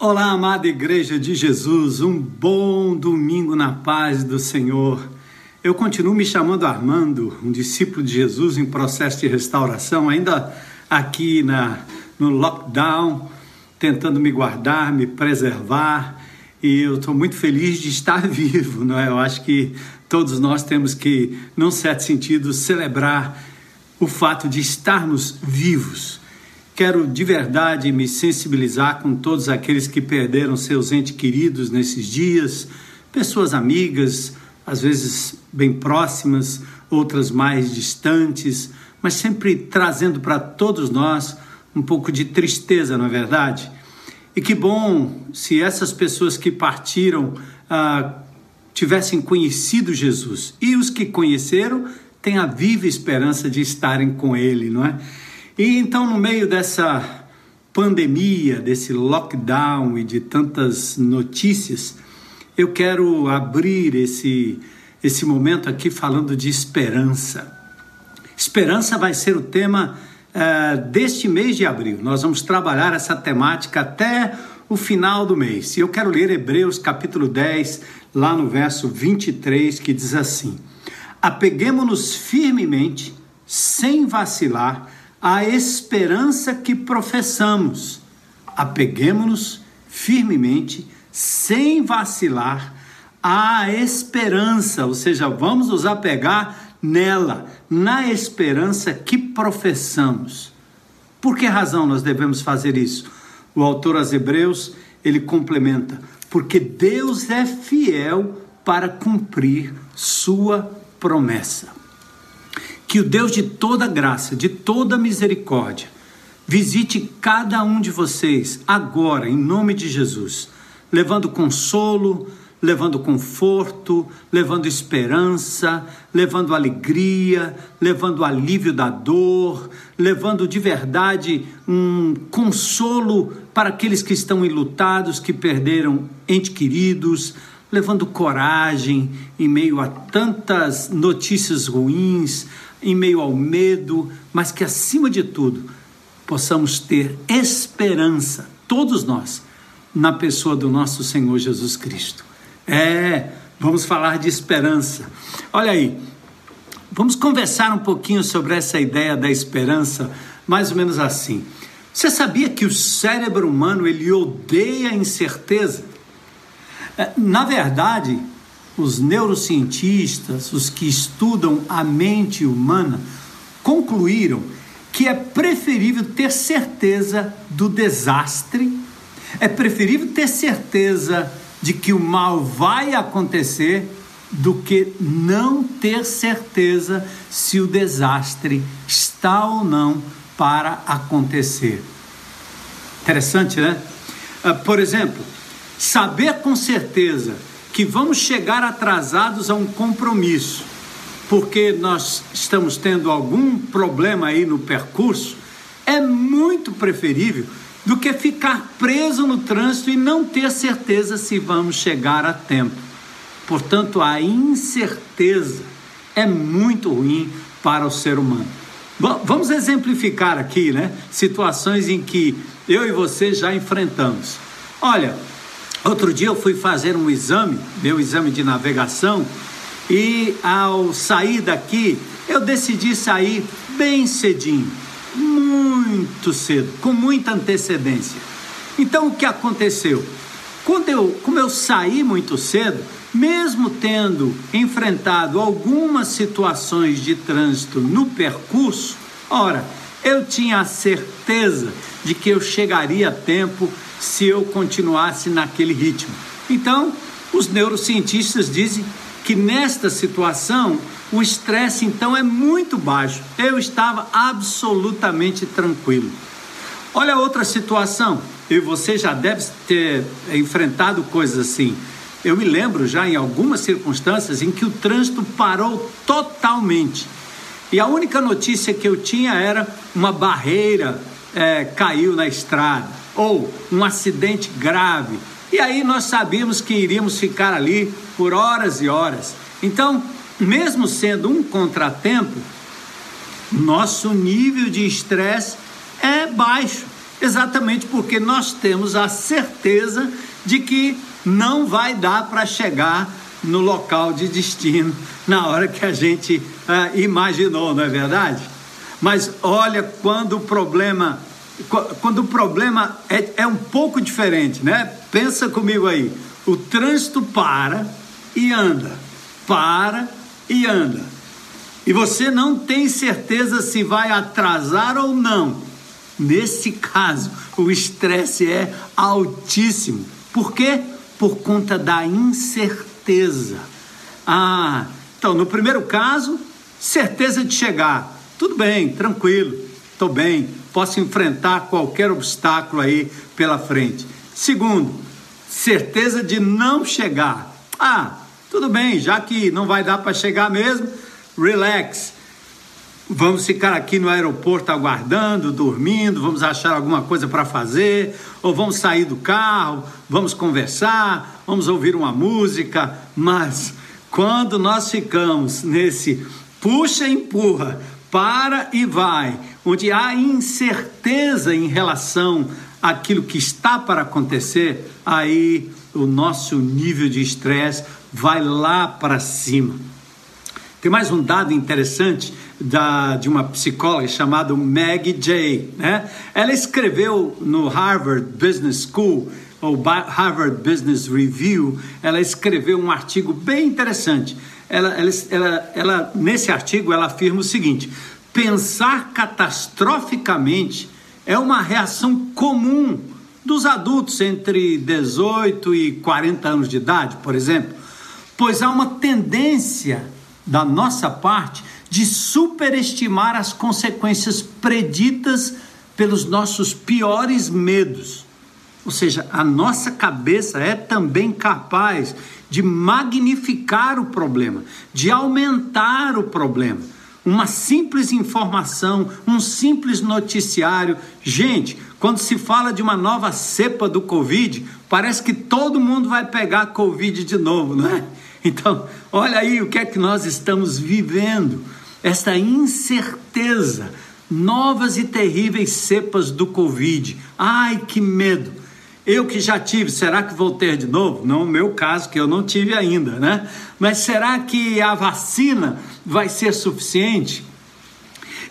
Olá, amada Igreja de Jesus, um bom domingo na paz do Senhor. Eu continuo me chamando Armando, um discípulo de Jesus em processo de restauração, ainda aqui na, no lockdown, tentando me guardar, me preservar, e eu estou muito feliz de estar vivo, não é? Eu acho que todos nós temos que, num certo sentido, celebrar o fato de estarmos vivos Quero de verdade me sensibilizar com todos aqueles que perderam seus entes queridos nesses dias, pessoas amigas, às vezes bem próximas, outras mais distantes, mas sempre trazendo para todos nós um pouco de tristeza, não é verdade? E que bom se essas pessoas que partiram ah, tivessem conhecido Jesus e os que conheceram têm a viva esperança de estarem com Ele, não é? E então, no meio dessa pandemia, desse lockdown e de tantas notícias, eu quero abrir esse, esse momento aqui falando de esperança. Esperança vai ser o tema uh, deste mês de abril. Nós vamos trabalhar essa temática até o final do mês. E eu quero ler Hebreus capítulo 10, lá no verso 23, que diz assim: Apeguemos-nos firmemente, sem vacilar, a esperança que professamos. Apeguemos-nos firmemente, sem vacilar, à esperança, ou seja, vamos nos apegar nela, na esperança que professamos. Por que razão nós devemos fazer isso? O autor aos Hebreus, ele complementa: porque Deus é fiel para cumprir sua promessa. Que o Deus de toda graça, de toda misericórdia, visite cada um de vocês agora, em nome de Jesus, levando consolo, levando conforto, levando esperança, levando alegria, levando alívio da dor, levando de verdade um consolo para aqueles que estão enlutados, que perderam entes queridos, levando coragem em meio a tantas notícias ruins, em meio ao medo, mas que acima de tudo possamos ter esperança, todos nós, na pessoa do nosso Senhor Jesus Cristo. É, vamos falar de esperança. Olha aí, vamos conversar um pouquinho sobre essa ideia da esperança, mais ou menos assim. Você sabia que o cérebro humano ele odeia a incerteza? É, na verdade, os neurocientistas, os que estudam a mente humana, concluíram que é preferível ter certeza do desastre, é preferível ter certeza de que o mal vai acontecer do que não ter certeza se o desastre está ou não para acontecer. Interessante, né? Ah, por exemplo, saber com certeza que vamos chegar atrasados a um compromisso, porque nós estamos tendo algum problema aí no percurso, é muito preferível do que ficar preso no trânsito e não ter certeza se vamos chegar a tempo. Portanto, a incerteza é muito ruim para o ser humano. Bom, vamos exemplificar aqui, né? Situações em que eu e você já enfrentamos. Olha, Outro dia eu fui fazer um exame, meu exame de navegação, e ao sair daqui, eu decidi sair bem cedinho, muito cedo, com muita antecedência. Então o que aconteceu? Quando eu, como eu saí muito cedo, mesmo tendo enfrentado algumas situações de trânsito no percurso, ora, eu tinha a certeza de que eu chegaria a tempo se eu continuasse naquele ritmo. Então, os neurocientistas dizem que nesta situação o estresse então é muito baixo. Eu estava absolutamente tranquilo. Olha outra situação, e você já deve ter enfrentado coisas assim. Eu me lembro já em algumas circunstâncias em que o trânsito parou totalmente. E a única notícia que eu tinha era uma barreira é, caiu na estrada ou um acidente grave. E aí nós sabíamos que iríamos ficar ali por horas e horas. Então, mesmo sendo um contratempo, nosso nível de estresse é baixo. Exatamente porque nós temos a certeza de que não vai dar para chegar no local de destino na hora que a gente ah, imaginou, não é verdade? Mas olha quando o problema quando o problema é, é um pouco diferente, né? Pensa comigo aí. O trânsito para e anda, para e anda. E você não tem certeza se vai atrasar ou não. Nesse caso, o estresse é altíssimo. Por quê? Por conta da incerteza. Ah, então no primeiro caso, certeza de chegar. Tudo bem, tranquilo, estou bem, posso enfrentar qualquer obstáculo aí pela frente. Segundo, certeza de não chegar. Ah, tudo bem, já que não vai dar para chegar mesmo, relax. Vamos ficar aqui no aeroporto aguardando, dormindo, vamos achar alguma coisa para fazer, ou vamos sair do carro, vamos conversar, vamos ouvir uma música, mas quando nós ficamos nesse puxa e empurra, para e vai, onde há incerteza em relação àquilo que está para acontecer, aí o nosso nível de estresse vai lá para cima. Tem mais um dado interessante da, de uma psicóloga chamada Maggie J. Né? Ela escreveu no Harvard Business School, ou Harvard Business Review, ela escreveu um artigo bem interessante. Ela, ela, ela, ela, nesse artigo, ela afirma o seguinte: pensar catastroficamente é uma reação comum dos adultos entre 18 e 40 anos de idade, por exemplo, pois há uma tendência da nossa parte de superestimar as consequências preditas pelos nossos piores medos. Ou seja, a nossa cabeça é também capaz de magnificar o problema, de aumentar o problema. Uma simples informação, um simples noticiário. Gente, quando se fala de uma nova cepa do Covid, parece que todo mundo vai pegar Covid de novo, não é? Então, olha aí o que é que nós estamos vivendo. Essa incerteza, novas e terríveis cepas do Covid. Ai, que medo! Eu que já tive, será que vou ter de novo? Não, no meu caso, que eu não tive ainda, né? Mas será que a vacina vai ser suficiente?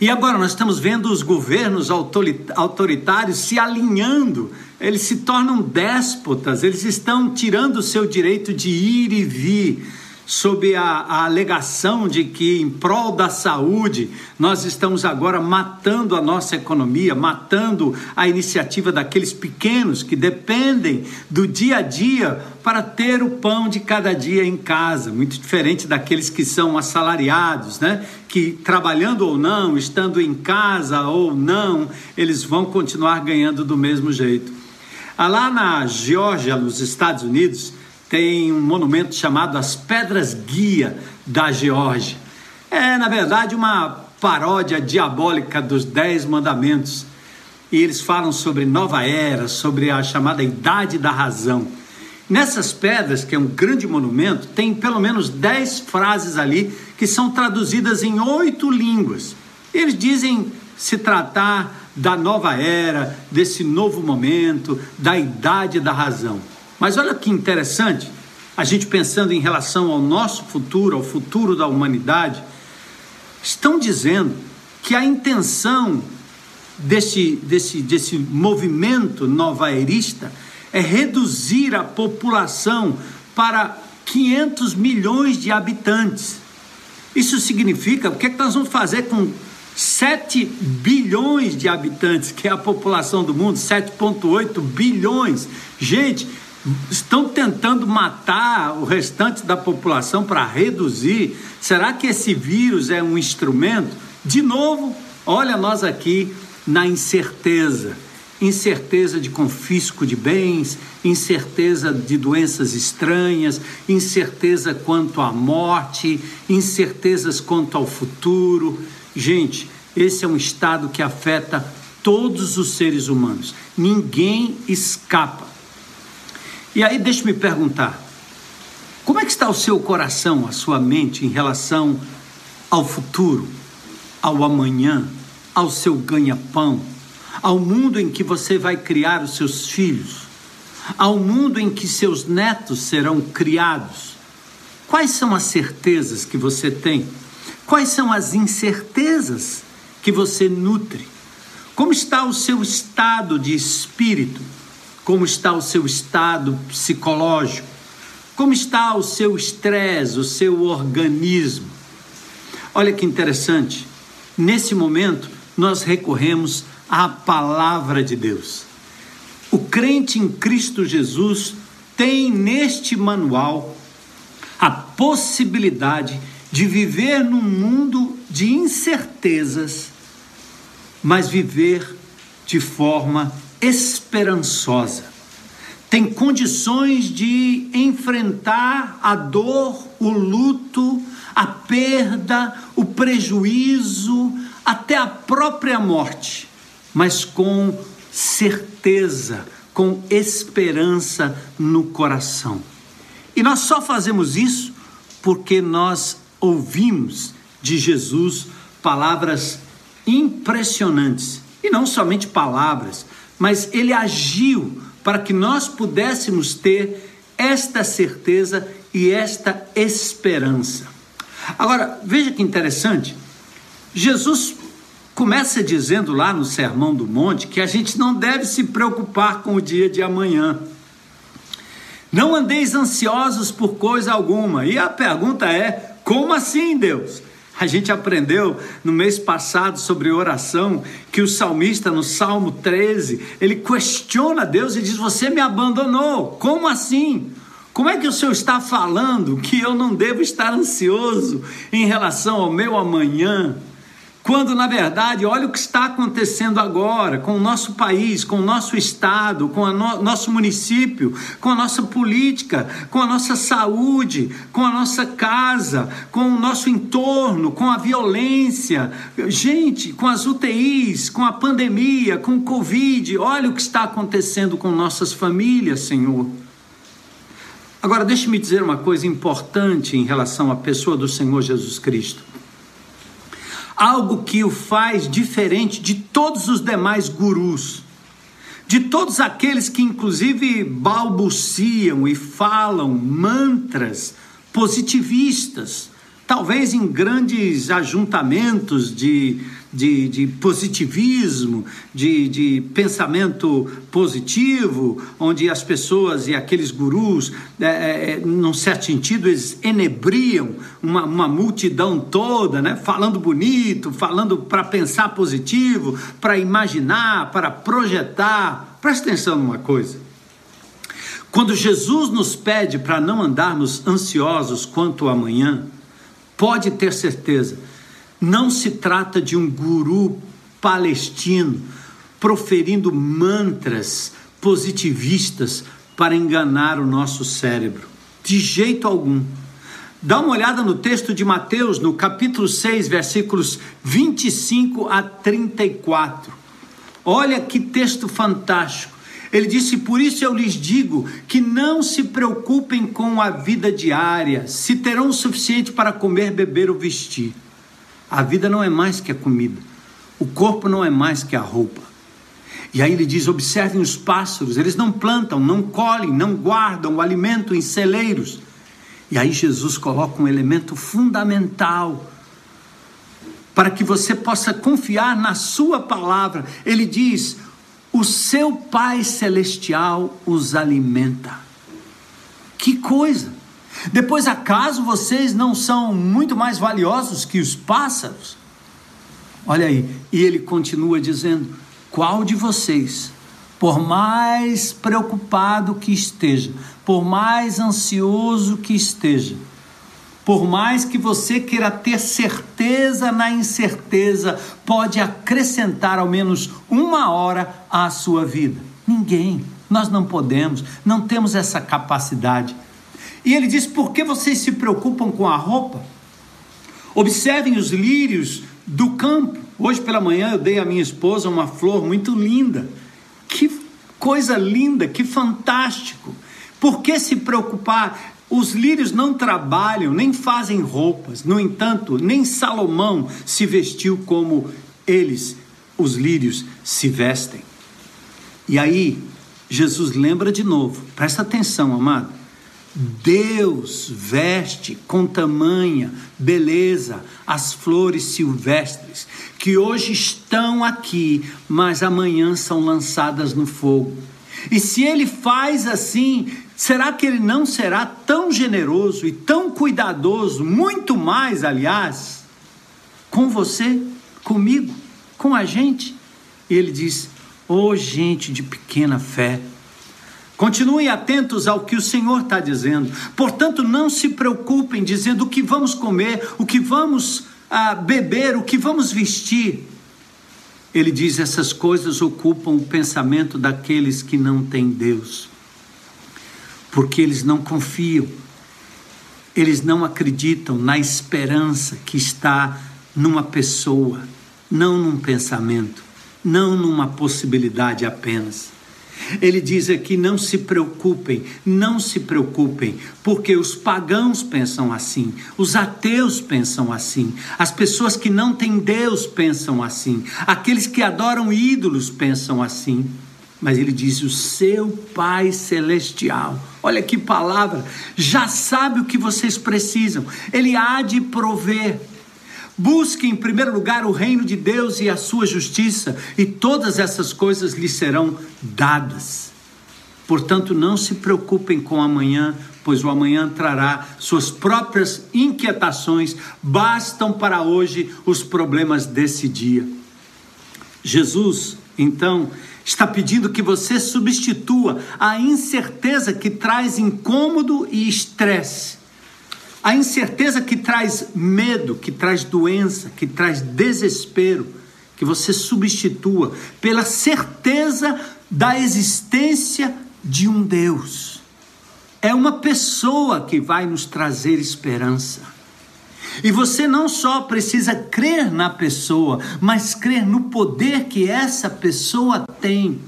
E agora nós estamos vendo os governos autoritários se alinhando, eles se tornam déspotas, eles estão tirando o seu direito de ir e vir sob a, a, alegação de que, em prol da saúde, nós estamos agora matando a nossa economia, matando a iniciativa daqueles pequenos que dependem do dia a dia para ter o pão de cada dia em casa, muito diferente daqueles que são assalariados, né? Que trabalhando ou não, estando em casa ou não, eles vão continuar ganhando do mesmo jeito. Ah, lá na Geórgia, nos Estados Unidos, tem um monumento chamado As Pedras Guia da Geórgia. É, na verdade, uma paródia diabólica dos Dez Mandamentos. E eles falam sobre nova era, sobre a chamada Idade da Razão. Nessas pedras, que é um grande monumento, tem pelo menos dez frases ali que são traduzidas em oito línguas. Eles dizem se tratar da nova era, desse novo momento, da idade da razão. Mas olha que interessante, a gente pensando em relação ao nosso futuro, ao futuro da humanidade, estão dizendo que a intenção desse, desse, desse movimento novaerista é reduzir a população para 500 milhões de habitantes. Isso significa, o que, é que nós vamos fazer com 7 bilhões de habitantes, que é a população do mundo, 7,8 bilhões. Gente, estão tentando matar o restante da população para reduzir. Será que esse vírus é um instrumento? De novo, olha nós aqui na incerteza. Incerteza de confisco de bens, incerteza de doenças estranhas, incerteza quanto à morte, incertezas quanto ao futuro. Gente, esse é um estado que afeta todos os seres humanos. Ninguém escapa. E aí deixe-me perguntar: como é que está o seu coração, a sua mente em relação ao futuro, ao amanhã, ao seu ganha-pão, ao mundo em que você vai criar os seus filhos, ao mundo em que seus netos serão criados? Quais são as certezas que você tem? Quais são as incertezas que você nutre? Como está o seu estado de espírito? Como está o seu estado psicológico? Como está o seu estresse, o seu organismo? Olha que interessante. Nesse momento, nós recorremos à palavra de Deus. O crente em Cristo Jesus tem neste manual a possibilidade de viver num mundo de incertezas, mas viver de forma esperançosa. Tem condições de enfrentar a dor, o luto, a perda, o prejuízo, até a própria morte, mas com certeza, com esperança no coração. E nós só fazemos isso porque nós ouvimos de Jesus palavras impressionantes. E não somente palavras, mas ele agiu para que nós pudéssemos ter esta certeza e esta esperança. Agora, veja que interessante. Jesus começa dizendo lá no Sermão do Monte que a gente não deve se preocupar com o dia de amanhã. Não andeis ansiosos por coisa alguma. E a pergunta é: como assim, Deus? A gente aprendeu no mês passado sobre oração que o salmista, no Salmo 13, ele questiona Deus e diz: Você me abandonou. Como assim? Como é que o Senhor está falando que eu não devo estar ansioso em relação ao meu amanhã? Quando, na verdade, olha o que está acontecendo agora com o nosso país, com o nosso estado, com o no nosso município, com a nossa política, com a nossa saúde, com a nossa casa, com o nosso entorno, com a violência, gente, com as UTIs, com a pandemia, com o Covid. Olha o que está acontecendo com nossas famílias, Senhor. Agora, deixe-me dizer uma coisa importante em relação à pessoa do Senhor Jesus Cristo algo que o faz diferente de todos os demais gurus, de todos aqueles que, inclusive, balbuciam e falam mantras positivistas, talvez em grandes ajuntamentos de de, de positivismo, de, de pensamento positivo, onde as pessoas e aqueles gurus, é, é, é num certo sentido, eles enebriam uma, uma multidão toda, né? falando bonito, falando para pensar positivo, para imaginar, para projetar. Presta atenção numa coisa. Quando Jesus nos pede para não andarmos ansiosos quanto ao amanhã, pode ter certeza não se trata de um guru palestino proferindo mantras positivistas para enganar o nosso cérebro. De jeito algum. Dá uma olhada no texto de Mateus, no capítulo 6, versículos 25 a 34. Olha que texto fantástico. Ele disse: Por isso eu lhes digo que não se preocupem com a vida diária, se terão o suficiente para comer, beber ou vestir. A vida não é mais que a comida. O corpo não é mais que a roupa. E aí ele diz: observem os pássaros, eles não plantam, não colhem, não guardam o alimento em celeiros. E aí Jesus coloca um elemento fundamental para que você possa confiar na sua palavra. Ele diz: o seu Pai celestial os alimenta. Que coisa! Depois, acaso vocês não são muito mais valiosos que os pássaros? Olha aí, e ele continua dizendo: qual de vocês, por mais preocupado que esteja, por mais ansioso que esteja, por mais que você queira ter certeza na incerteza, pode acrescentar ao menos uma hora à sua vida? Ninguém. Nós não podemos, não temos essa capacidade. E ele diz: Por que vocês se preocupam com a roupa? Observem os lírios do campo. Hoje pela manhã eu dei à minha esposa uma flor muito linda. Que coisa linda, que fantástico. Por que se preocupar? Os lírios não trabalham, nem fazem roupas. No entanto, nem Salomão se vestiu como eles. os lírios se vestem. E aí, Jesus lembra de novo, presta atenção, amado. Deus veste com tamanha beleza as flores silvestres, que hoje estão aqui, mas amanhã são lançadas no fogo. E se ele faz assim, será que ele não será tão generoso e tão cuidadoso, muito mais, aliás, com você, comigo, com a gente? E ele diz: Ô oh, gente de pequena fé, Continuem atentos ao que o Senhor está dizendo. Portanto, não se preocupem dizendo o que vamos comer, o que vamos ah, beber, o que vamos vestir. Ele diz: essas coisas ocupam o pensamento daqueles que não têm Deus, porque eles não confiam, eles não acreditam na esperança que está numa pessoa, não num pensamento, não numa possibilidade apenas. Ele diz aqui: não se preocupem, não se preocupem, porque os pagãos pensam assim, os ateus pensam assim, as pessoas que não têm Deus pensam assim, aqueles que adoram ídolos pensam assim. Mas ele diz: o seu Pai Celestial, olha que palavra, já sabe o que vocês precisam, ele há de prover. Busque em primeiro lugar o reino de Deus e a sua justiça, e todas essas coisas lhe serão dadas. Portanto, não se preocupem com amanhã, pois o amanhã trará suas próprias inquietações, bastam para hoje os problemas desse dia. Jesus, então, está pedindo que você substitua a incerteza que traz incômodo e estresse a incerteza que traz medo, que traz doença, que traz desespero, que você substitua pela certeza da existência de um Deus. É uma pessoa que vai nos trazer esperança. E você não só precisa crer na pessoa, mas crer no poder que essa pessoa tem.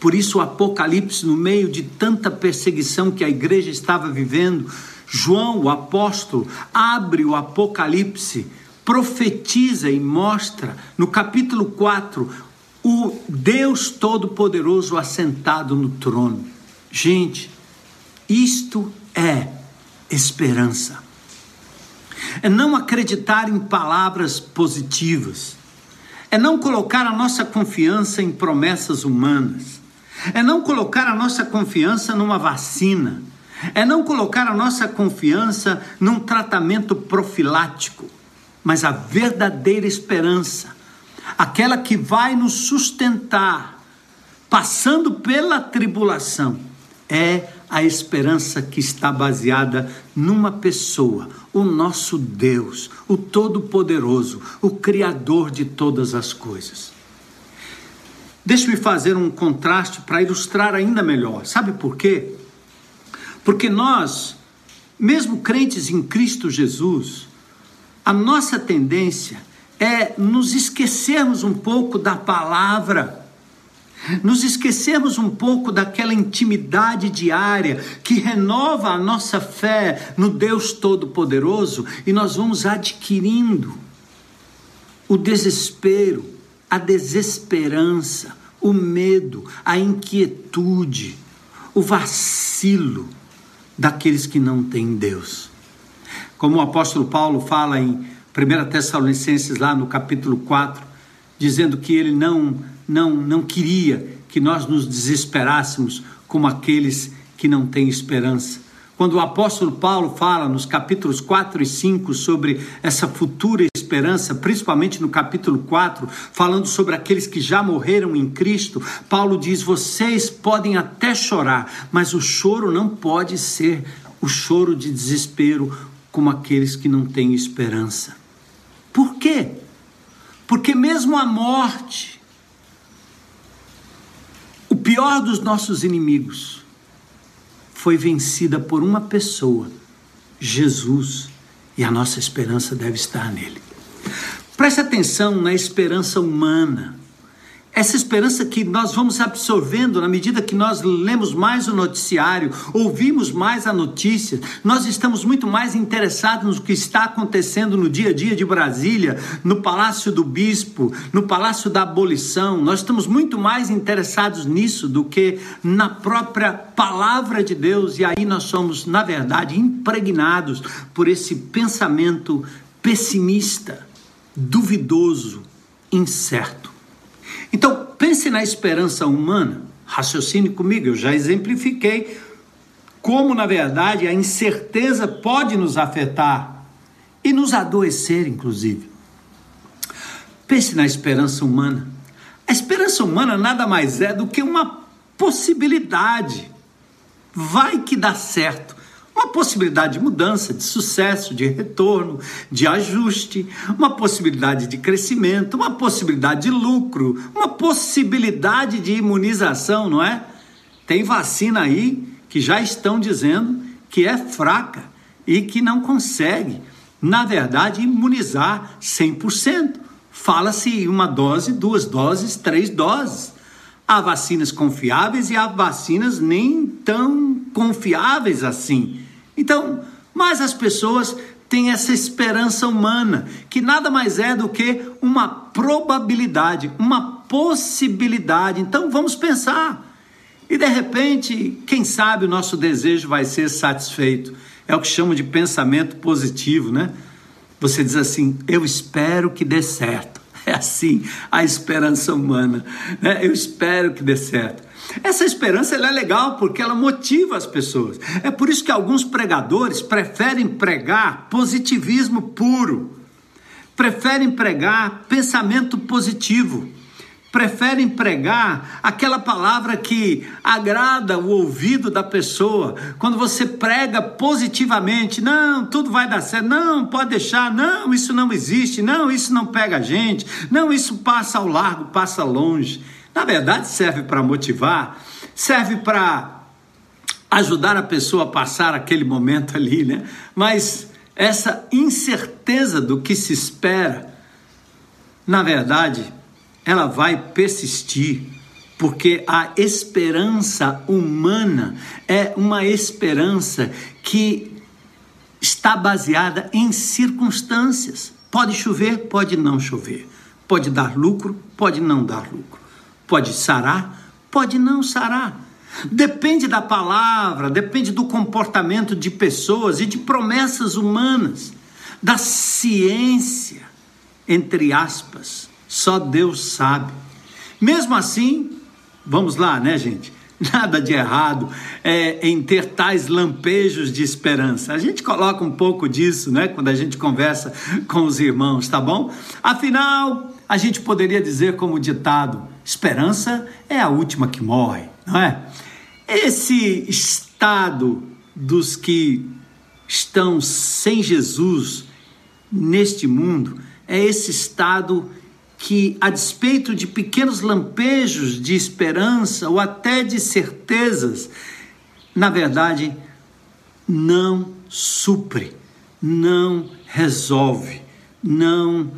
Por isso, o Apocalipse, no meio de tanta perseguição que a igreja estava vivendo, João, o apóstolo, abre o Apocalipse, profetiza e mostra no capítulo 4 o Deus Todo-Poderoso assentado no trono. Gente, isto é esperança. É não acreditar em palavras positivas. É não colocar a nossa confiança em promessas humanas. É não colocar a nossa confiança numa vacina é não colocar a nossa confiança num tratamento profilático, mas a verdadeira esperança, aquela que vai nos sustentar, passando pela tribulação, é a esperança que está baseada numa pessoa, o nosso Deus, o Todo-Poderoso, o Criador de todas as coisas. Deixe-me fazer um contraste para ilustrar ainda melhor. Sabe por quê? Porque nós, mesmo crentes em Cristo Jesus, a nossa tendência é nos esquecermos um pouco da palavra, nos esquecermos um pouco daquela intimidade diária que renova a nossa fé no Deus Todo-Poderoso e nós vamos adquirindo o desespero, a desesperança, o medo, a inquietude, o vacilo daqueles que não têm Deus. Como o apóstolo Paulo fala em 1 Tessalonicenses, lá no capítulo 4, dizendo que ele não, não, não queria que nós nos desesperássemos como aqueles que não têm esperança. Quando o apóstolo Paulo fala nos capítulos 4 e 5 sobre essa futura esperança, principalmente no capítulo 4, falando sobre aqueles que já morreram em Cristo, Paulo diz: vocês podem até chorar, mas o choro não pode ser o choro de desespero como aqueles que não têm esperança. Por quê? Porque mesmo a morte, o pior dos nossos inimigos, foi vencida por uma pessoa, Jesus, e a nossa esperança deve estar nele. Preste atenção na esperança humana, essa esperança que nós vamos absorvendo na medida que nós lemos mais o noticiário, ouvimos mais a notícia, nós estamos muito mais interessados no que está acontecendo no dia a dia de Brasília, no Palácio do Bispo, no Palácio da Abolição. Nós estamos muito mais interessados nisso do que na própria palavra de Deus, e aí nós somos, na verdade, impregnados por esse pensamento pessimista, duvidoso, incerto. Então, pense na esperança humana, raciocine comigo, eu já exemplifiquei como, na verdade, a incerteza pode nos afetar e nos adoecer, inclusive. Pense na esperança humana. A esperança humana nada mais é do que uma possibilidade. Vai que dá certo uma possibilidade de mudança, de sucesso, de retorno, de ajuste, uma possibilidade de crescimento, uma possibilidade de lucro, uma possibilidade de imunização, não é? Tem vacina aí que já estão dizendo que é fraca e que não consegue, na verdade, imunizar 100%. Fala-se uma dose, duas doses, três doses. Há vacinas confiáveis e há vacinas nem tão confiáveis assim. Então, mas as pessoas têm essa esperança humana, que nada mais é do que uma probabilidade, uma possibilidade. Então, vamos pensar. E de repente, quem sabe o nosso desejo vai ser satisfeito. É o que chamam de pensamento positivo, né? Você diz assim: Eu espero que dê certo. É assim a esperança humana. Né? Eu espero que dê certo. Essa esperança é legal porque ela motiva as pessoas. É por isso que alguns pregadores preferem pregar positivismo puro, preferem pregar pensamento positivo, preferem pregar aquela palavra que agrada o ouvido da pessoa. Quando você prega positivamente, não, tudo vai dar certo, não, pode deixar, não, isso não existe, não, isso não pega a gente, não, isso passa ao largo, passa longe. Na verdade, serve para motivar, serve para ajudar a pessoa a passar aquele momento ali, né? Mas essa incerteza do que se espera, na verdade, ela vai persistir, porque a esperança humana é uma esperança que está baseada em circunstâncias. Pode chover, pode não chover. Pode dar lucro, pode não dar lucro. Pode sarar, pode não sarar. Depende da palavra, depende do comportamento de pessoas e de promessas humanas, da ciência, entre aspas. Só Deus sabe. Mesmo assim, vamos lá, né, gente? Nada de errado é, em ter tais lampejos de esperança. A gente coloca um pouco disso, né, quando a gente conversa com os irmãos, tá bom? Afinal, a gente poderia dizer como ditado: esperança é a última que morre, não é? Esse estado dos que estão sem Jesus neste mundo é esse estado que, a despeito de pequenos lampejos de esperança ou até de certezas, na verdade, não supre, não resolve, não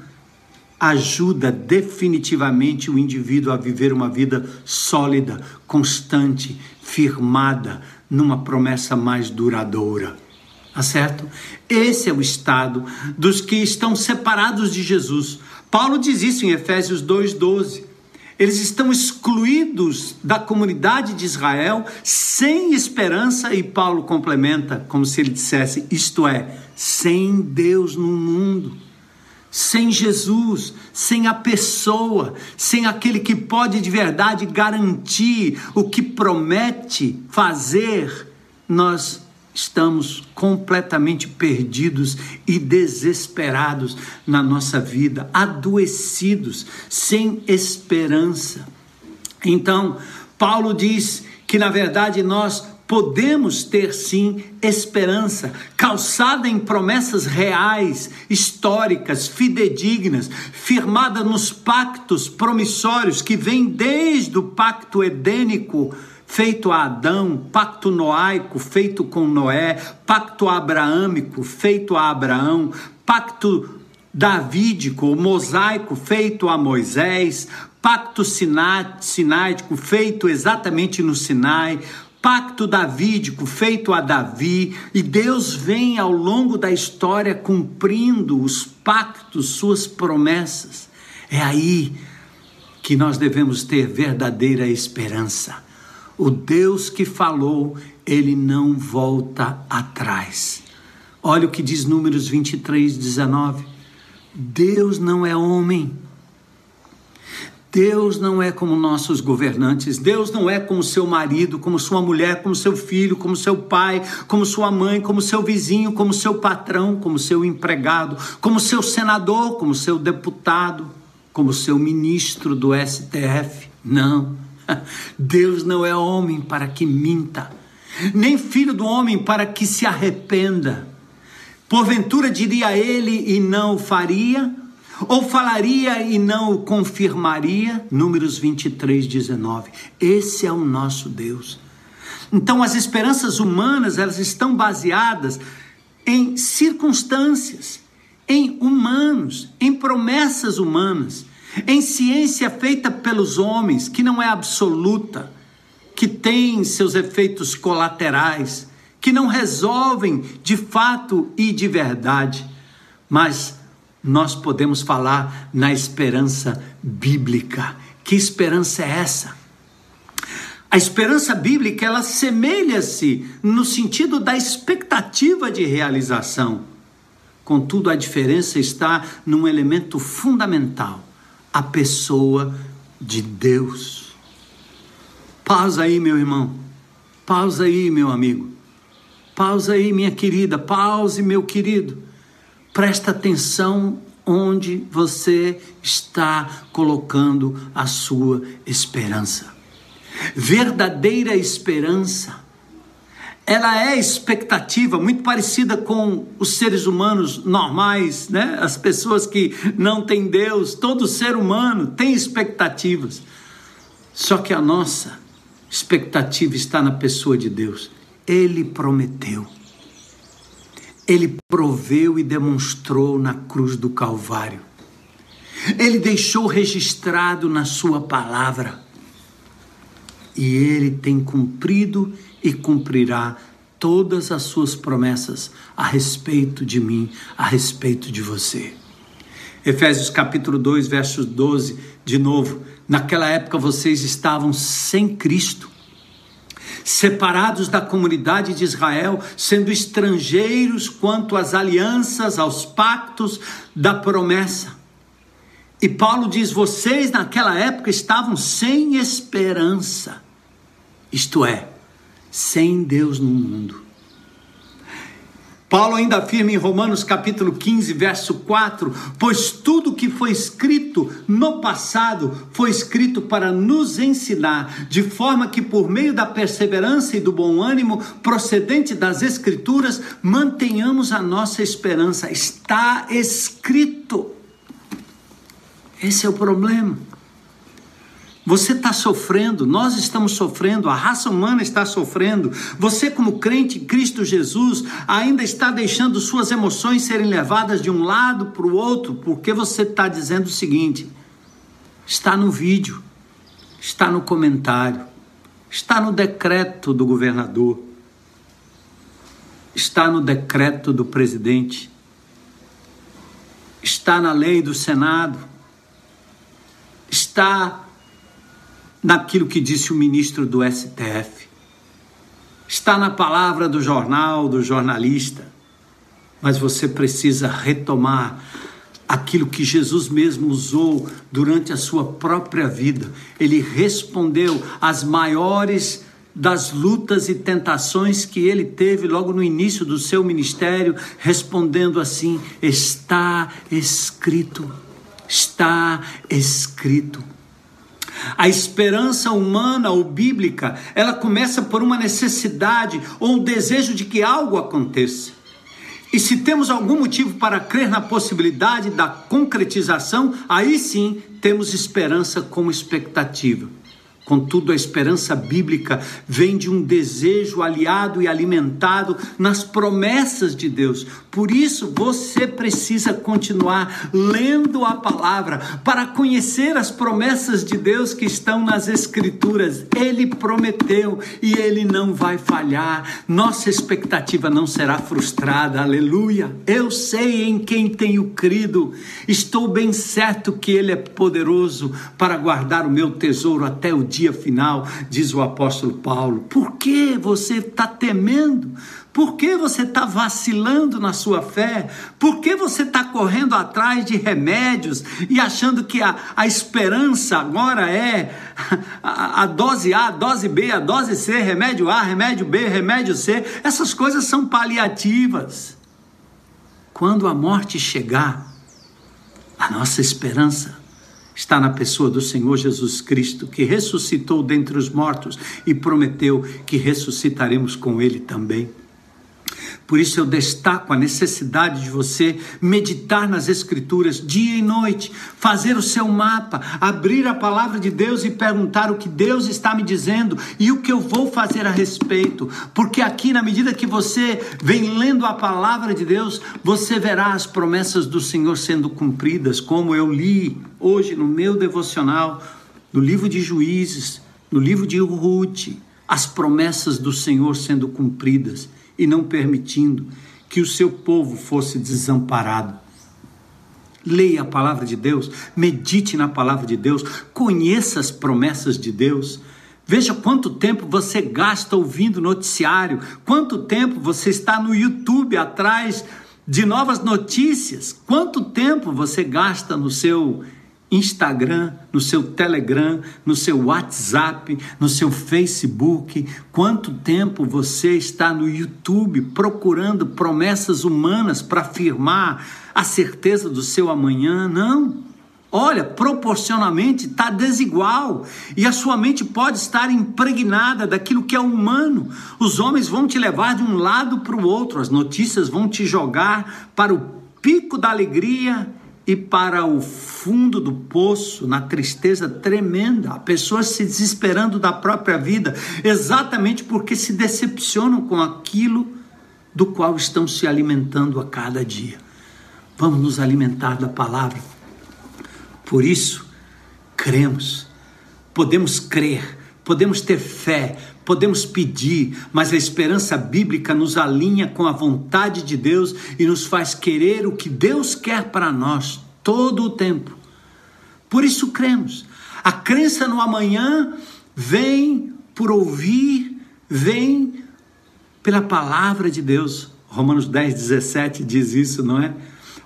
ajuda definitivamente o indivíduo a viver uma vida sólida, constante, firmada numa promessa mais duradoura. Tá certo? Esse é o estado dos que estão separados de Jesus. Paulo diz isso em Efésios 2:12. Eles estão excluídos da comunidade de Israel, sem esperança, e Paulo complementa como se ele dissesse: isto é, sem Deus no mundo sem Jesus, sem a pessoa, sem aquele que pode de verdade garantir o que promete fazer, nós estamos completamente perdidos e desesperados na nossa vida, adoecidos, sem esperança. Então, Paulo diz que na verdade nós podemos ter sim esperança, calçada em promessas reais, históricas, fidedignas, firmada nos pactos promissórios que vêm desde o pacto edênico feito a Adão, pacto noaico feito com Noé, pacto abraâmico feito a Abraão, pacto davídico, mosaico feito a Moisés, pacto sinático feito exatamente no Sinai, pacto davídico feito a Davi, e Deus vem ao longo da história cumprindo os pactos, suas promessas. É aí que nós devemos ter verdadeira esperança. O Deus que falou, ele não volta atrás. Olha o que diz Números 23, 19. Deus não é homem Deus não é como nossos governantes, Deus não é como seu marido, como sua mulher, como seu filho, como seu pai, como sua mãe, como seu vizinho, como seu patrão, como seu empregado, como seu senador, como seu deputado, como seu ministro do STF. Não. Deus não é homem para que minta, nem filho do homem para que se arrependa. Porventura diria ele e não faria? Ou falaria e não o confirmaria? Números 23, 19. Esse é o nosso Deus. Então, as esperanças humanas, elas estão baseadas em circunstâncias, em humanos, em promessas humanas, em ciência feita pelos homens, que não é absoluta, que tem seus efeitos colaterais, que não resolvem de fato e de verdade, mas nós podemos falar na esperança bíblica. Que esperança é essa? A esperança bíblica, ela semelha-se no sentido da expectativa de realização. Contudo, a diferença está num elemento fundamental: a pessoa de Deus. Pausa aí, meu irmão. Pausa aí, meu amigo. Pausa aí, minha querida. Pause, meu querido. Presta atenção onde você está colocando a sua esperança. Verdadeira esperança, ela é expectativa muito parecida com os seres humanos normais, né? As pessoas que não têm Deus, todo ser humano tem expectativas. Só que a nossa expectativa está na pessoa de Deus. Ele prometeu ele proveu e demonstrou na cruz do Calvário. Ele deixou registrado na Sua palavra. E Ele tem cumprido e cumprirá todas as Suas promessas a respeito de mim, a respeito de você. Efésios capítulo 2, versos 12, de novo. Naquela época vocês estavam sem Cristo separados da comunidade de Israel, sendo estrangeiros quanto às alianças, aos pactos da promessa. E Paulo diz: vocês naquela época estavam sem esperança, isto é, sem Deus no mundo. Paulo ainda afirma em Romanos capítulo 15, verso 4: Pois tudo que foi escrito no passado foi escrito para nos ensinar, de forma que por meio da perseverança e do bom ânimo procedente das Escrituras, mantenhamos a nossa esperança. Está escrito. Esse é o problema. Você está sofrendo, nós estamos sofrendo, a raça humana está sofrendo. Você, como crente em Cristo Jesus, ainda está deixando suas emoções serem levadas de um lado para o outro, porque você está dizendo o seguinte: está no vídeo, está no comentário, está no decreto do governador, está no decreto do presidente, está na lei do Senado, está naquilo que disse o ministro do STF. Está na palavra do jornal, do jornalista. Mas você precisa retomar aquilo que Jesus mesmo usou durante a sua própria vida. Ele respondeu às maiores das lutas e tentações que ele teve logo no início do seu ministério, respondendo assim: Está escrito, está escrito. A esperança humana ou bíblica, ela começa por uma necessidade ou um desejo de que algo aconteça. E se temos algum motivo para crer na possibilidade da concretização, aí sim temos esperança como expectativa. Contudo, a esperança bíblica vem de um desejo aliado e alimentado nas promessas de Deus. Por isso, você precisa continuar lendo a palavra para conhecer as promessas de Deus que estão nas Escrituras. Ele prometeu e ele não vai falhar. Nossa expectativa não será frustrada. Aleluia. Eu sei em quem tenho crido. Estou bem certo que ele é poderoso para guardar o meu tesouro até o dia final, diz o apóstolo Paulo. Por que você está temendo? Por que você está vacilando na sua fé? Por que você está correndo atrás de remédios e achando que a, a esperança agora é a, a, dose A, a dose B, a dose C, remédio A, remédio B, remédio C? Essas coisas são paliativas. Quando a morte chegar, a nossa esperança está na pessoa do Senhor Jesus Cristo, que ressuscitou dentre os mortos e prometeu que ressuscitaremos com ele também. Por isso eu destaco a necessidade de você meditar nas Escrituras dia e noite, fazer o seu mapa, abrir a palavra de Deus e perguntar o que Deus está me dizendo e o que eu vou fazer a respeito. Porque aqui, na medida que você vem lendo a palavra de Deus, você verá as promessas do Senhor sendo cumpridas, como eu li hoje no meu devocional, no livro de Juízes, no livro de Ruth, as promessas do Senhor sendo cumpridas e não permitindo que o seu povo fosse desamparado. Leia a palavra de Deus, medite na palavra de Deus, conheça as promessas de Deus. Veja quanto tempo você gasta ouvindo noticiário, quanto tempo você está no YouTube atrás de novas notícias, quanto tempo você gasta no seu Instagram, no seu Telegram, no seu WhatsApp, no seu Facebook. Quanto tempo você está no YouTube procurando promessas humanas para afirmar a certeza do seu amanhã? Não. Olha, proporcionalmente está desigual e a sua mente pode estar impregnada daquilo que é humano. Os homens vão te levar de um lado para o outro, as notícias vão te jogar para o pico da alegria e para o fundo do poço, na tristeza tremenda, a pessoa se desesperando da própria vida, exatamente porque se decepcionam com aquilo do qual estão se alimentando a cada dia. Vamos nos alimentar da palavra. Por isso, cremos, podemos crer, podemos ter fé, Podemos pedir, mas a esperança bíblica nos alinha com a vontade de Deus e nos faz querer o que Deus quer para nós todo o tempo. Por isso cremos. A crença no amanhã vem por ouvir, vem pela palavra de Deus. Romanos 10, 17 diz isso, não é?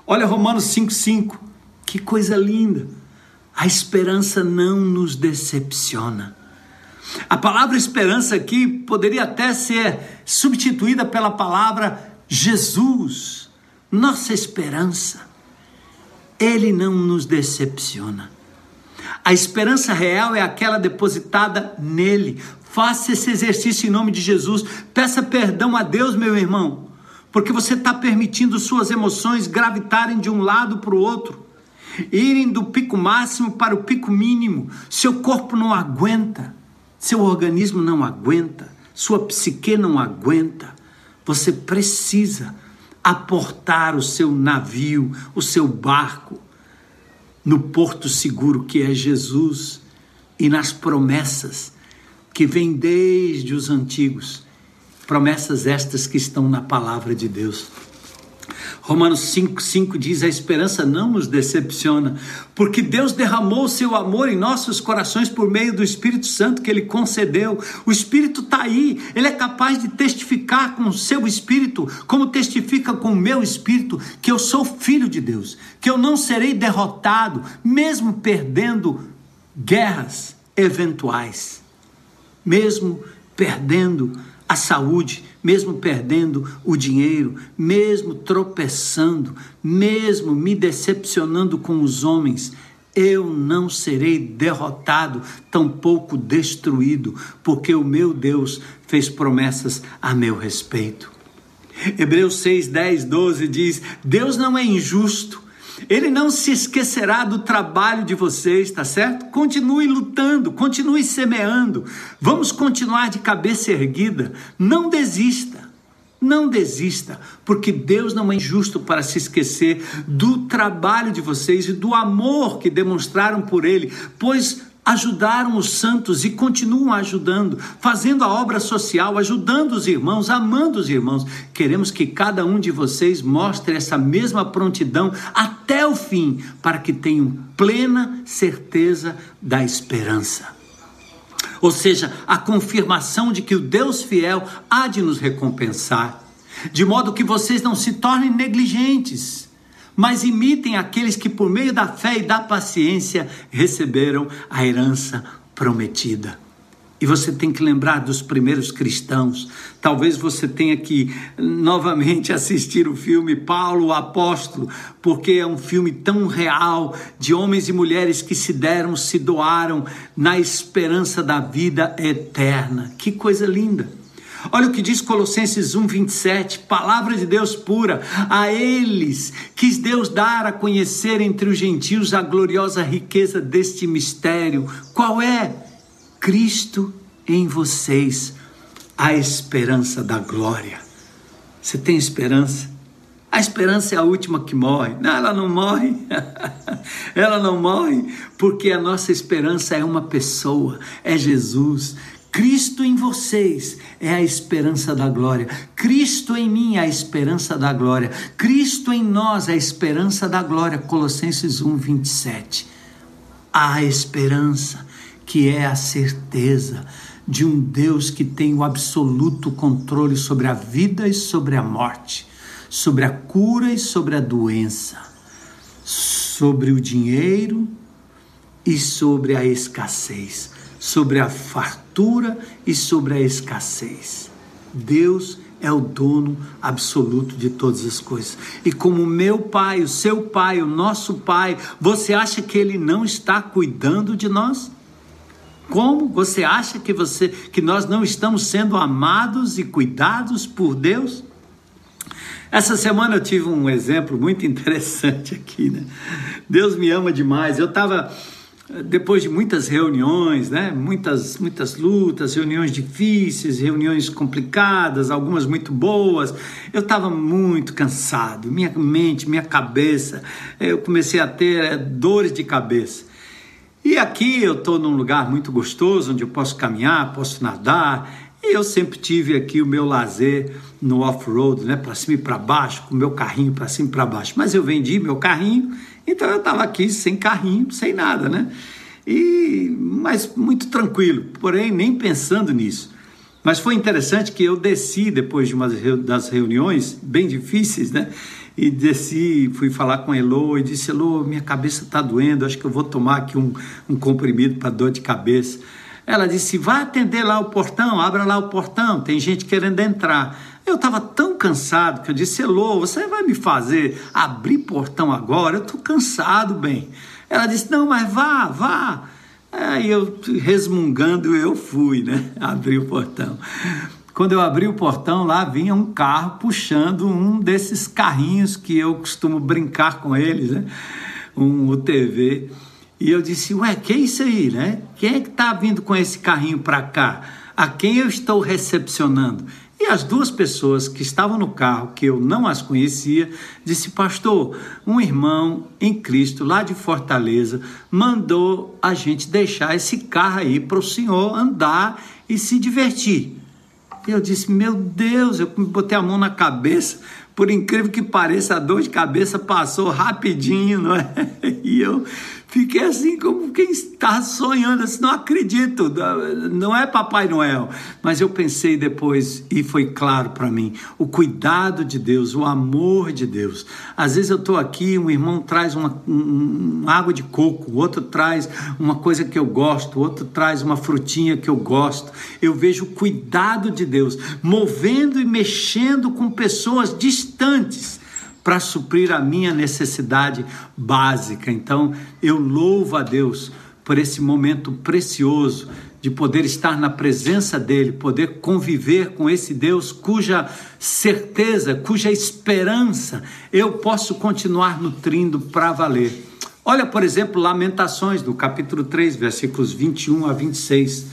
Olha Romanos 5, 5. Que coisa linda. A esperança não nos decepciona. A palavra esperança aqui poderia até ser substituída pela palavra Jesus, nossa esperança. Ele não nos decepciona. A esperança real é aquela depositada nele. Faça esse exercício em nome de Jesus. Peça perdão a Deus, meu irmão, porque você está permitindo suas emoções gravitarem de um lado para o outro, irem do pico máximo para o pico mínimo. Seu corpo não aguenta. Seu organismo não aguenta, sua psique não aguenta. Você precisa aportar o seu navio, o seu barco no porto seguro que é Jesus e nas promessas que vêm desde os antigos. Promessas estas que estão na palavra de Deus. Romanos 5,5 diz: A esperança não nos decepciona, porque Deus derramou o seu amor em nossos corações por meio do Espírito Santo que Ele concedeu. O Espírito está aí, Ele é capaz de testificar com o seu Espírito, como testifica com o meu Espírito, que eu sou filho de Deus, que eu não serei derrotado, mesmo perdendo guerras eventuais, mesmo perdendo a saúde, mesmo perdendo o dinheiro, mesmo tropeçando, mesmo me decepcionando com os homens, eu não serei derrotado, tampouco destruído, porque o meu Deus fez promessas a meu respeito. Hebreus 6, 10, 12 diz: Deus não é injusto Ele não se esquecerá do trabalho de vocês, tá certo? Continue lutando, continue semeando. Vamos continuar de cabeça erguida. Não desista. Não desista, porque Deus não é injusto para se esquecer do trabalho de vocês e do amor que demonstraram por Ele, pois ajudaram os santos e continuam ajudando, fazendo a obra social, ajudando os irmãos, amando os irmãos. Queremos que cada um de vocês mostre essa mesma prontidão até o fim, para que tenham plena certeza da esperança. Ou seja, a confirmação de que o Deus fiel há de nos recompensar, de modo que vocês não se tornem negligentes mas imitem aqueles que, por meio da fé e da paciência, receberam a herança prometida. E você tem que lembrar dos primeiros cristãos. Talvez você tenha que novamente assistir o filme Paulo o Apóstolo, porque é um filme tão real de homens e mulheres que se deram, se doaram na esperança da vida eterna. Que coisa linda! Olha o que diz Colossenses 1:27, palavra de Deus pura. A eles quis Deus dar a conhecer entre os gentios a gloriosa riqueza deste mistério. Qual é? Cristo em vocês, a esperança da glória. Você tem esperança? A esperança é a última que morre. Não, ela não morre. ela não morre, porque a nossa esperança é uma pessoa, é Jesus. Cristo em vocês é a esperança da glória. Cristo em mim é a esperança da glória. Cristo em nós é a esperança da glória. Colossenses 1, 27. A esperança que é a certeza de um Deus que tem o absoluto controle sobre a vida e sobre a morte, sobre a cura e sobre a doença, sobre o dinheiro e sobre a escassez sobre a fartura e sobre a escassez. Deus é o dono absoluto de todas as coisas. E como meu pai, o seu pai, o nosso pai, você acha que ele não está cuidando de nós? Como você acha que você que nós não estamos sendo amados e cuidados por Deus? Essa semana eu tive um exemplo muito interessante aqui, né? Deus me ama demais. Eu estava depois de muitas reuniões, né? muitas, muitas lutas, reuniões difíceis, reuniões complicadas, algumas muito boas, eu estava muito cansado, minha mente, minha cabeça, eu comecei a ter é, dores de cabeça. E aqui eu estou num lugar muito gostoso, onde eu posso caminhar, posso nadar, e eu sempre tive aqui o meu lazer no off-road, né? para cima e para baixo, com o meu carrinho para cima e para baixo. Mas eu vendi meu carrinho então eu estava aqui sem carrinho, sem nada, né? E, mas muito tranquilo, porém nem pensando nisso. Mas foi interessante que eu desci depois de uma das reuniões bem difíceis, né? E desci, fui falar com Elo e disse: Elo, minha cabeça está doendo, acho que eu vou tomar aqui um, um comprimido para dor de cabeça. Ela disse: vá atender lá o portão, abra lá o portão, tem gente querendo entrar. Eu estava tão cansado que eu disse: Elô, você vai me fazer abrir portão agora? Eu estou cansado, bem. Ela disse: Não, mas vá, vá. Aí eu, resmungando, eu fui, né? Abri o portão. Quando eu abri o portão, lá vinha um carro puxando um desses carrinhos que eu costumo brincar com eles, né? Um UTV. E eu disse: Ué, que é isso aí, né? Quem é que está vindo com esse carrinho para cá? A quem eu estou recepcionando? E as duas pessoas que estavam no carro, que eu não as conhecia, disse: Pastor, um irmão em Cristo lá de Fortaleza mandou a gente deixar esse carro aí para o senhor andar e se divertir. E eu disse: Meu Deus, eu botei a mão na cabeça. Por incrível que pareça, a dor de cabeça passou rapidinho, não é? E eu Fiquei assim como quem está sonhando, assim, não acredito, não é Papai Noel. Mas eu pensei depois e foi claro para mim o cuidado de Deus, o amor de Deus. Às vezes eu estou aqui, um irmão traz uma, um, uma água de coco, outro traz uma coisa que eu gosto, outro traz uma frutinha que eu gosto. Eu vejo o cuidado de Deus movendo e mexendo com pessoas distantes para suprir a minha necessidade básica. Então, eu louvo a Deus por esse momento precioso de poder estar na presença dele, poder conviver com esse Deus cuja certeza, cuja esperança eu posso continuar nutrindo para valer. Olha, por exemplo, Lamentações, no capítulo 3, versículos 21 a 26.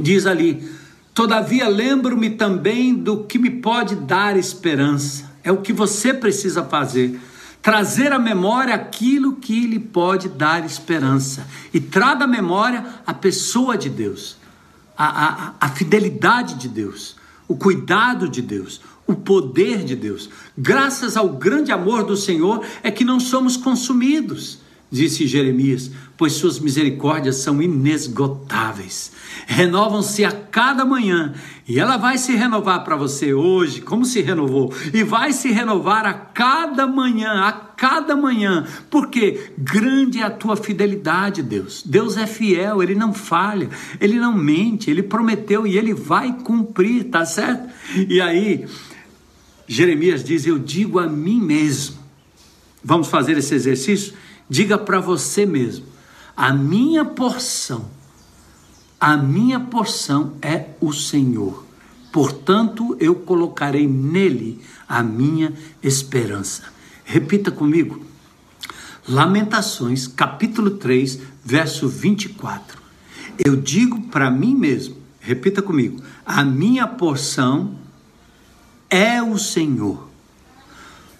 Diz ali: Todavia lembro-me também do que me pode dar esperança. É o que você precisa fazer trazer à memória aquilo que lhe pode dar esperança. E traga à memória a pessoa de Deus, a, a, a fidelidade de Deus, o cuidado de Deus, o poder de Deus. Graças ao grande amor do Senhor é que não somos consumidos, disse Jeremias, pois suas misericórdias são inesgotáveis. Renovam-se a cada manhã e ela vai se renovar para você hoje, como se renovou, e vai se renovar a cada manhã, a cada manhã, porque grande é a tua fidelidade, Deus. Deus é fiel, ele não falha, ele não mente, ele prometeu e ele vai cumprir, tá certo? E aí, Jeremias diz: Eu digo a mim mesmo. Vamos fazer esse exercício? Diga para você mesmo: a minha porção a minha porção é o Senhor. Portanto, eu colocarei nele a minha esperança. Repita comigo. Lamentações, capítulo 3, verso 24. Eu digo para mim mesmo, repita comigo: a minha porção é o Senhor.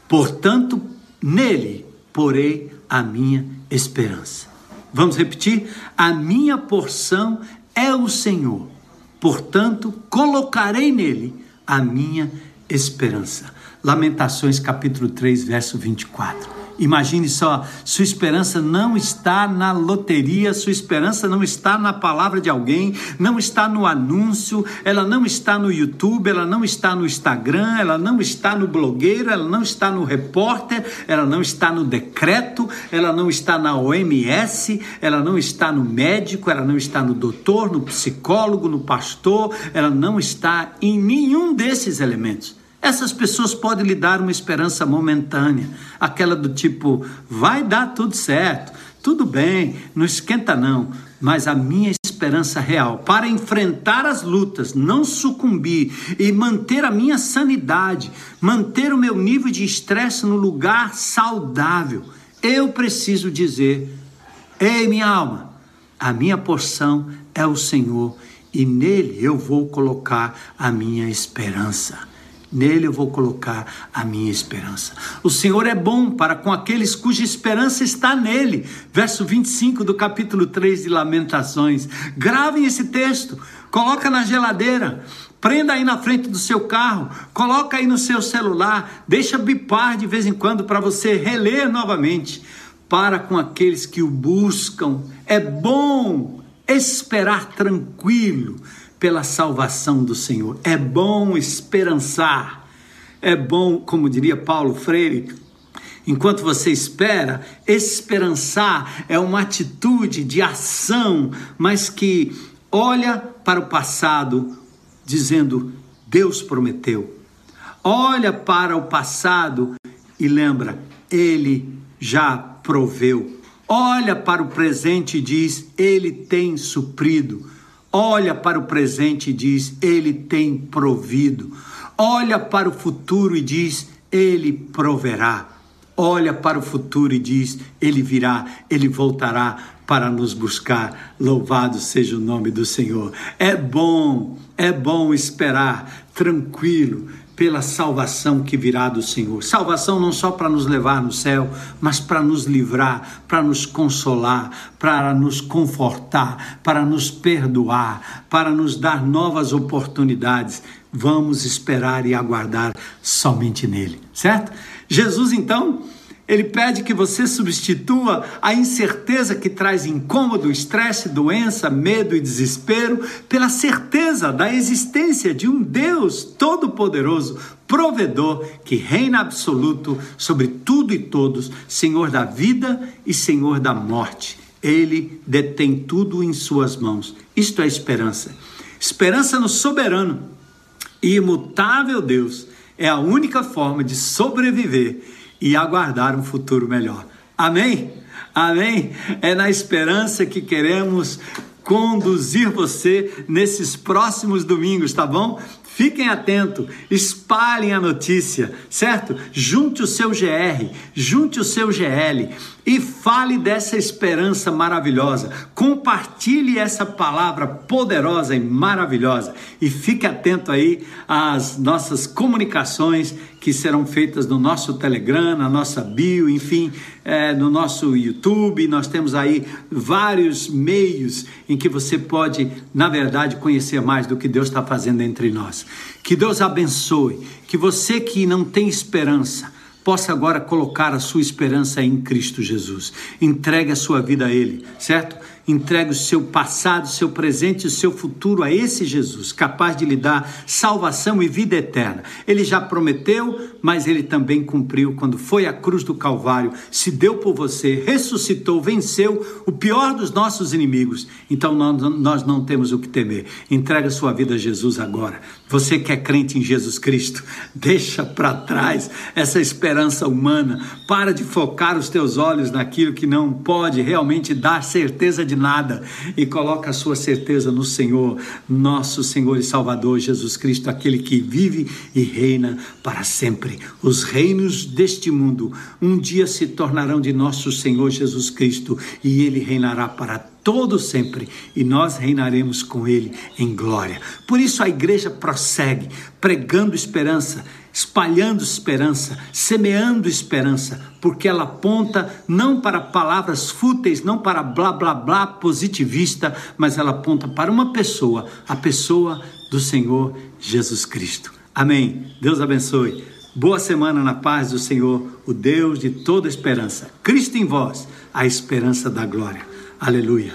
Portanto, nele porei a minha esperança. Vamos repetir? A minha porção é o Senhor, portanto, colocarei nele a minha esperança. Lamentações capítulo 3, verso 24. Imagine só, sua esperança não está na loteria, sua esperança não está na palavra de alguém, não está no anúncio, ela não está no YouTube, ela não está no Instagram, ela não está no blogueiro, ela não está no repórter, ela não está no decreto, ela não está na OMS, ela não está no médico, ela não está no doutor, no psicólogo, no pastor, ela não está em nenhum desses elementos. Essas pessoas podem lhe dar uma esperança momentânea, aquela do tipo, vai dar tudo certo, tudo bem, não esquenta não, mas a minha esperança real para enfrentar as lutas, não sucumbir e manter a minha sanidade, manter o meu nível de estresse no lugar saudável, eu preciso dizer: ei, minha alma, a minha porção é o Senhor e nele eu vou colocar a minha esperança. Nele eu vou colocar a minha esperança. O Senhor é bom para com aqueles cuja esperança está nele. Verso 25 do capítulo 3 de Lamentações. Gravem esse texto, coloca na geladeira, prenda aí na frente do seu carro, coloca aí no seu celular, deixa bipar de vez em quando para você reler novamente. Para com aqueles que o buscam. É bom esperar tranquilo pela salvação do Senhor. É bom esperançar. É bom, como diria Paulo Freire, enquanto você espera, esperançar é uma atitude de ação, mas que olha para o passado dizendo: Deus prometeu. Olha para o passado e lembra, ele já proveu. Olha para o presente e diz: Ele tem suprido olha para o presente e diz: Ele tem provido. Olha para o futuro e diz: Ele proverá. Olha para o futuro e diz: Ele virá, Ele voltará para nos buscar. Louvado seja o nome do Senhor. É bom, é bom esperar tranquilo, pela salvação que virá do Senhor. Salvação não só para nos levar no céu, mas para nos livrar, para nos consolar, para nos confortar, para nos perdoar, para nos dar novas oportunidades. Vamos esperar e aguardar somente nele, certo? Jesus então ele pede que você substitua a incerteza que traz incômodo, estresse, doença, medo e desespero pela certeza da existência de um Deus todo-poderoso, provedor, que reina absoluto sobre tudo e todos, Senhor da vida e Senhor da morte. Ele detém tudo em suas mãos. Isto é esperança. Esperança no soberano e imutável Deus é a única forma de sobreviver e aguardar um futuro melhor. Amém? Amém? É na esperança que queremos conduzir você nesses próximos domingos, tá bom? Fiquem atentos, espalhem a notícia, certo? Junte o seu GR, junte o seu GL e fale dessa esperança maravilhosa. Compartilhe essa palavra poderosa e maravilhosa. E fique atento aí às nossas comunicações que serão feitas no nosso Telegram, na nossa bio, enfim, é, no nosso YouTube. Nós temos aí vários meios em que você pode, na verdade, conhecer mais do que Deus está fazendo entre nós. Que Deus abençoe, que você que não tem esperança, possa agora colocar a sua esperança em Cristo Jesus. Entregue a sua vida a Ele, certo? Entregue o seu passado, o seu presente e o seu futuro a esse Jesus, capaz de lhe dar salvação e vida eterna. Ele já prometeu, mas ele também cumpriu quando foi à cruz do Calvário, se deu por você, ressuscitou, venceu o pior dos nossos inimigos. Então nós não temos o que temer. Entregue a sua vida a Jesus agora. Você que é crente em Jesus Cristo, deixa para trás essa esperança humana. Para de focar os teus olhos naquilo que não pode realmente dar certeza de nada e coloca a sua certeza no Senhor, nosso Senhor e Salvador Jesus Cristo, aquele que vive e reina para sempre. Os reinos deste mundo um dia se tornarão de nosso Senhor Jesus Cristo e ele reinará para todo sempre, e nós reinaremos com ele em glória. Por isso a igreja prossegue pregando esperança, espalhando esperança, semeando esperança, porque ela aponta não para palavras fúteis, não para blá blá blá positivista, mas ela aponta para uma pessoa, a pessoa do Senhor Jesus Cristo. Amém. Deus abençoe. Boa semana na paz do Senhor, o Deus de toda esperança. Cristo em vós, a esperança da glória. Aleluia.